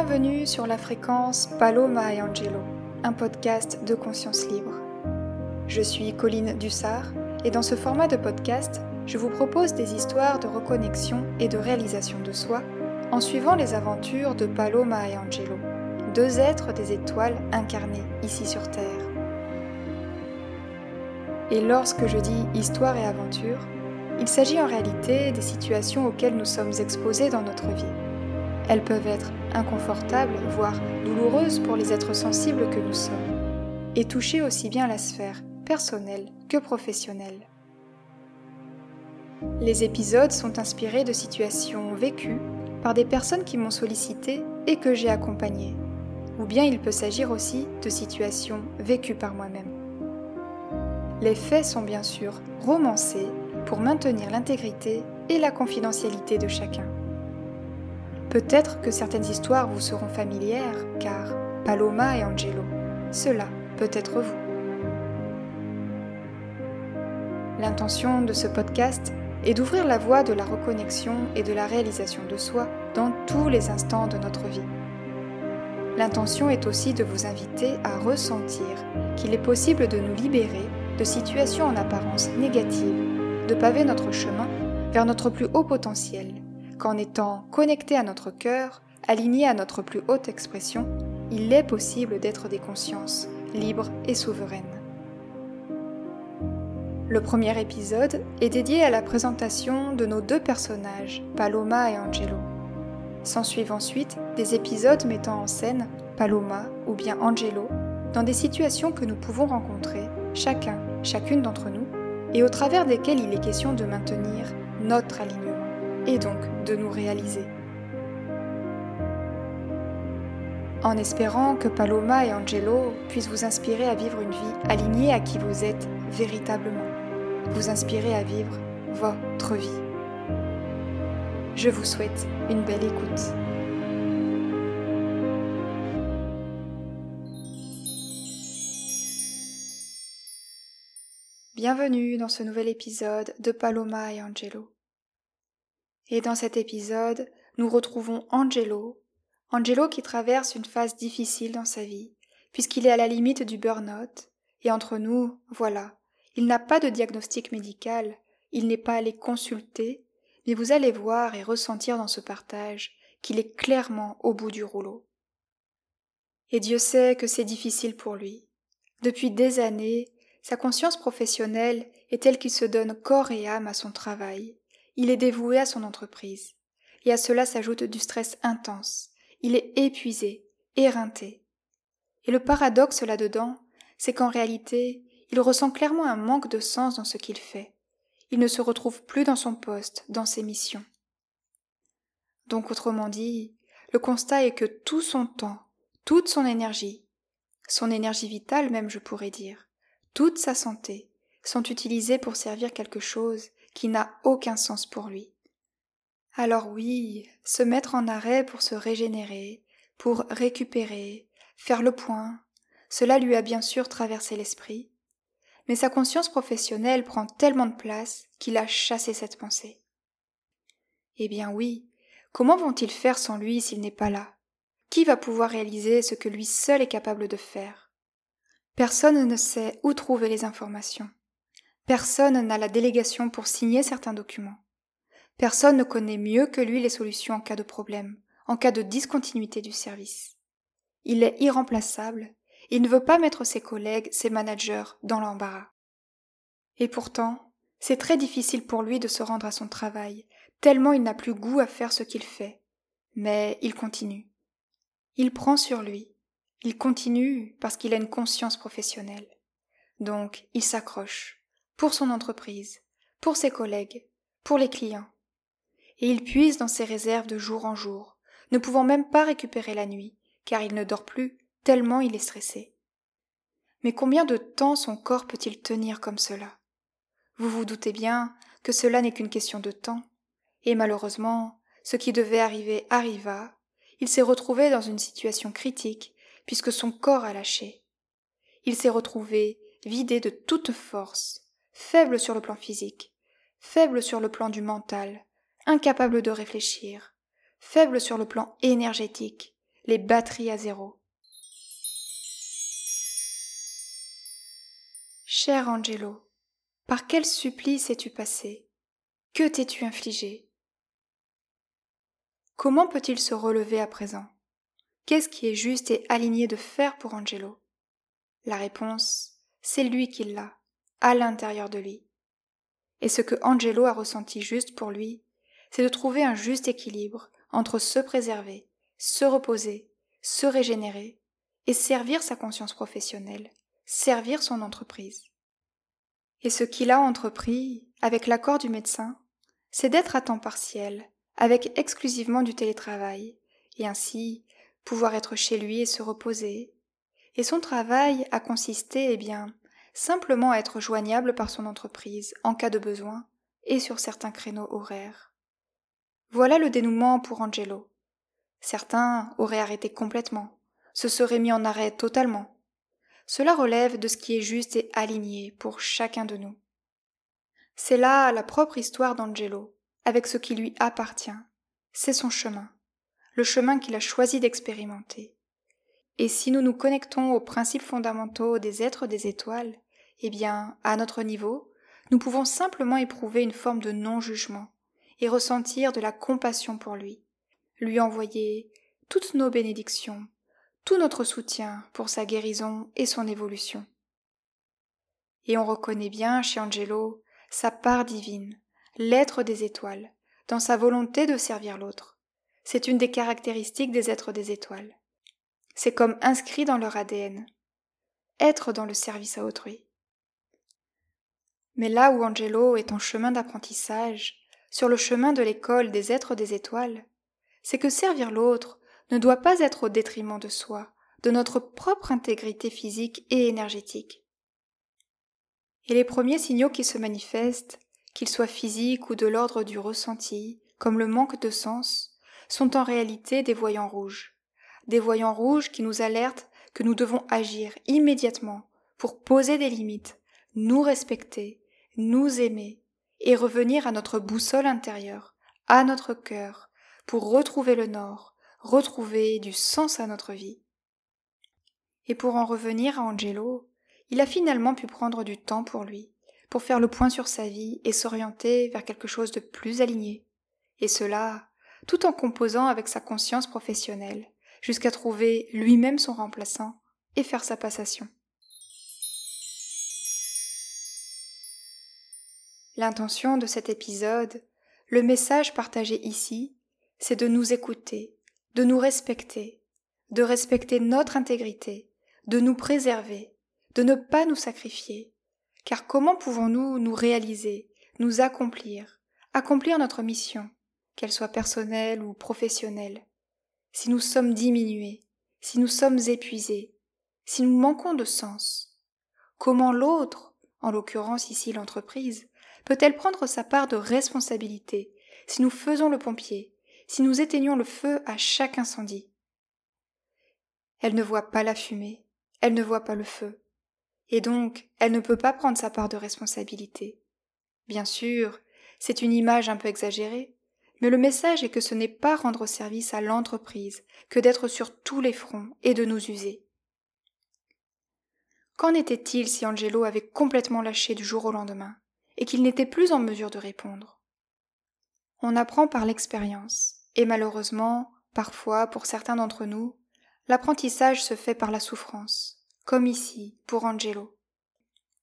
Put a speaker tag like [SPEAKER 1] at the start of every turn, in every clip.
[SPEAKER 1] Bienvenue sur la fréquence Paloma et Angelo, un podcast de conscience libre. Je suis Colline Dussard et dans ce format de podcast, je vous propose des histoires de reconnexion et de réalisation de soi en suivant les aventures de Paloma et Angelo, deux êtres des étoiles incarnés ici sur Terre. Et lorsque je dis histoire et aventure, il s'agit en réalité des situations auxquelles nous sommes exposés dans notre vie elles peuvent être inconfortables, voire douloureuses pour les êtres sensibles que nous sommes, et toucher aussi bien la sphère personnelle que professionnelle. Les épisodes sont inspirés de situations vécues par des personnes qui m'ont sollicité et que j'ai accompagnées, ou bien il peut s'agir aussi de situations vécues par moi-même. Les faits sont bien sûr romancés pour maintenir l'intégrité et la confidentialité de chacun. Peut-être que certaines histoires vous seront familières, car Paloma et Angelo, cela peut être vous. L'intention de ce podcast est d'ouvrir la voie de la reconnexion et de la réalisation de soi dans tous les instants de notre vie. L'intention est aussi de vous inviter à ressentir qu'il est possible de nous libérer de situations en apparence négatives, de paver notre chemin vers notre plus haut potentiel qu'en étant connecté à notre cœur, aligné à notre plus haute expression, il est possible d'être des consciences libres et souveraines. Le premier épisode est dédié à la présentation de nos deux personnages, Paloma et Angelo. S'ensuivent ensuite des épisodes mettant en scène Paloma ou bien Angelo dans des situations que nous pouvons rencontrer, chacun, chacune d'entre nous, et au travers desquelles il est question de maintenir notre alignement et donc de nous réaliser. En espérant que Paloma et Angelo puissent vous inspirer à vivre une vie alignée à qui vous êtes véritablement, vous inspirer à vivre votre vie. Je vous souhaite une belle écoute. Bienvenue dans ce nouvel épisode de Paloma et Angelo. Et dans cet épisode, nous retrouvons Angelo, Angelo qui traverse une phase difficile dans sa vie, puisqu'il est à la limite du burn-out, et entre nous, voilà, il n'a pas de diagnostic médical, il n'est pas allé consulter, mais vous allez voir et ressentir dans ce partage qu'il est clairement au bout du rouleau. Et Dieu sait que c'est difficile pour lui. Depuis des années, sa conscience professionnelle est telle qu'il se donne corps et âme à son travail, il est dévoué à son entreprise. Et à cela s'ajoute du stress intense. Il est épuisé, éreinté. Et le paradoxe là-dedans, c'est qu'en réalité, il ressent clairement un manque de sens dans ce qu'il fait. Il ne se retrouve plus dans son poste, dans ses missions. Donc autrement dit, le constat est que tout son temps, toute son énergie, son énergie vitale même je pourrais dire, toute sa santé, sont utilisés pour servir quelque chose qui n'a aucun sens pour lui. Alors oui, se mettre en arrêt pour se régénérer, pour récupérer, faire le point, cela lui a bien sûr traversé l'esprit, mais sa conscience professionnelle prend tellement de place qu'il a chassé cette pensée. Eh bien oui, comment vont-ils faire sans lui s'il n'est pas là? Qui va pouvoir réaliser ce que lui seul est capable de faire? Personne ne sait où trouver les informations. Personne n'a la délégation pour signer certains documents. Personne ne connaît mieux que lui les solutions en cas de problème, en cas de discontinuité du service. Il est irremplaçable, il ne veut pas mettre ses collègues, ses managers dans l'embarras. Et pourtant, c'est très difficile pour lui de se rendre à son travail, tellement il n'a plus goût à faire ce qu'il fait. Mais il continue. Il prend sur lui. Il continue parce qu'il a une conscience professionnelle. Donc, il s'accroche pour son entreprise, pour ses collègues, pour les clients. Et il puise dans ses réserves de jour en jour, ne pouvant même pas récupérer la nuit, car il ne dort plus, tellement il est stressé. Mais combien de temps son corps peut-il tenir comme cela? Vous vous doutez bien que cela n'est qu'une question de temps, et malheureusement, ce qui devait arriver arriva, il s'est retrouvé dans une situation critique, puisque son corps a lâché. Il s'est retrouvé vidé de toute force, faible sur le plan physique, faible sur le plan du mental, incapable de réfléchir, faible sur le plan énergétique, les batteries à zéro. Cher Angelo, par quel supplice es-tu passé? Que t'es-tu infligé? Comment peut-il se relever à présent? Qu'est-ce qui est juste et aligné de faire pour Angelo? La réponse, c'est lui qui l'a, à l'intérieur de lui. Et ce que Angelo a ressenti juste pour lui, c'est de trouver un juste équilibre entre se préserver, se reposer, se régénérer et servir sa conscience professionnelle, servir son entreprise. Et ce qu'il a entrepris, avec l'accord du médecin, c'est d'être à temps partiel, avec exclusivement du télétravail, et ainsi pouvoir être chez lui et se reposer. Et son travail a consisté, eh bien, simplement être joignable par son entreprise en cas de besoin et sur certains créneaux horaires. Voilà le dénouement pour Angelo. Certains auraient arrêté complètement, se seraient mis en arrêt totalement. Cela relève de ce qui est juste et aligné pour chacun de nous. C'est là la propre histoire d'Angelo, avec ce qui lui appartient. C'est son chemin, le chemin qu'il a choisi d'expérimenter. Et si nous nous connectons aux principes fondamentaux des êtres des étoiles, eh bien, à notre niveau, nous pouvons simplement éprouver une forme de non-jugement et ressentir de la compassion pour lui, lui envoyer toutes nos bénédictions, tout notre soutien pour sa guérison et son évolution. Et on reconnaît bien chez Angelo sa part divine, l'être des étoiles, dans sa volonté de servir l'autre. C'est une des caractéristiques des êtres des étoiles. C'est comme inscrit dans leur ADN. Être dans le service à autrui. Mais là où Angelo est en chemin d'apprentissage, sur le chemin de l'école des êtres des étoiles, c'est que servir l'autre ne doit pas être au détriment de soi, de notre propre intégrité physique et énergétique. Et les premiers signaux qui se manifestent, qu'ils soient physiques ou de l'ordre du ressenti, comme le manque de sens, sont en réalité des voyants rouges. Des voyants rouges qui nous alertent que nous devons agir immédiatement pour poser des limites, nous respecter, nous aimer et revenir à notre boussole intérieure, à notre cœur, pour retrouver le nord, retrouver du sens à notre vie. Et pour en revenir à Angelo, il a finalement pu prendre du temps pour lui, pour faire le point sur sa vie et s'orienter vers quelque chose de plus aligné. Et cela, tout en composant avec sa conscience professionnelle, jusqu'à trouver lui-même son remplaçant et faire sa passation. L'intention de cet épisode, le message partagé ici, c'est de nous écouter, de nous respecter, de respecter notre intégrité, de nous préserver, de ne pas nous sacrifier. Car comment pouvons-nous nous réaliser, nous accomplir, accomplir notre mission, qu'elle soit personnelle ou professionnelle, si nous sommes diminués, si nous sommes épuisés, si nous manquons de sens Comment l'autre, en l'occurrence ici l'entreprise, peut-elle prendre sa part de responsabilité si nous faisons le pompier, si nous éteignons le feu à chaque incendie? Elle ne voit pas la fumée, elle ne voit pas le feu, et donc elle ne peut pas prendre sa part de responsabilité. Bien sûr, c'est une image un peu exagérée, mais le message est que ce n'est pas rendre service à l'entreprise que d'être sur tous les fronts et de nous user. Qu'en était-il si Angelo avait complètement lâché du jour au lendemain, et qu'il n'était plus en mesure de répondre On apprend par l'expérience, et malheureusement, parfois, pour certains d'entre nous, l'apprentissage se fait par la souffrance comme ici pour Angelo.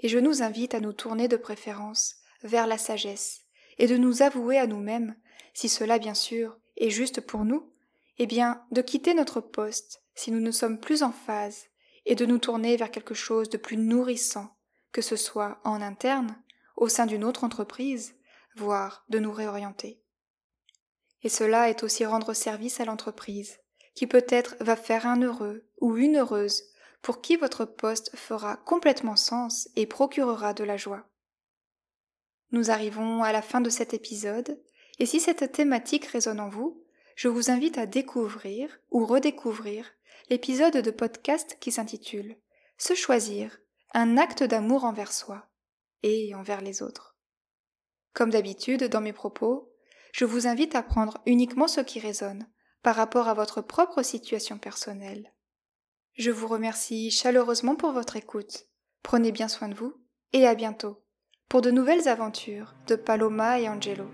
[SPEAKER 1] Et je nous invite à nous tourner de préférence vers la sagesse et de nous avouer à nous-mêmes, si cela bien sûr est juste pour nous, eh bien de quitter notre poste si nous ne sommes plus en phase et de nous tourner vers quelque chose de plus nourrissant, que ce soit en interne, au sein d'une autre entreprise, voire de nous réorienter. Et cela est aussi rendre service à l'entreprise, qui peut-être va faire un heureux ou une heureuse pour qui votre poste fera complètement sens et procurera de la joie. Nous arrivons à la fin de cet épisode, et si cette thématique résonne en vous, je vous invite à découvrir ou redécouvrir l'épisode de podcast qui s'intitule Se choisir, un acte d'amour envers soi et envers les autres. Comme d'habitude dans mes propos, je vous invite à prendre uniquement ce qui résonne, par rapport à votre propre situation personnelle. Je vous remercie chaleureusement pour votre écoute. Prenez bien soin de vous et à bientôt pour de nouvelles aventures de Paloma et Angelo.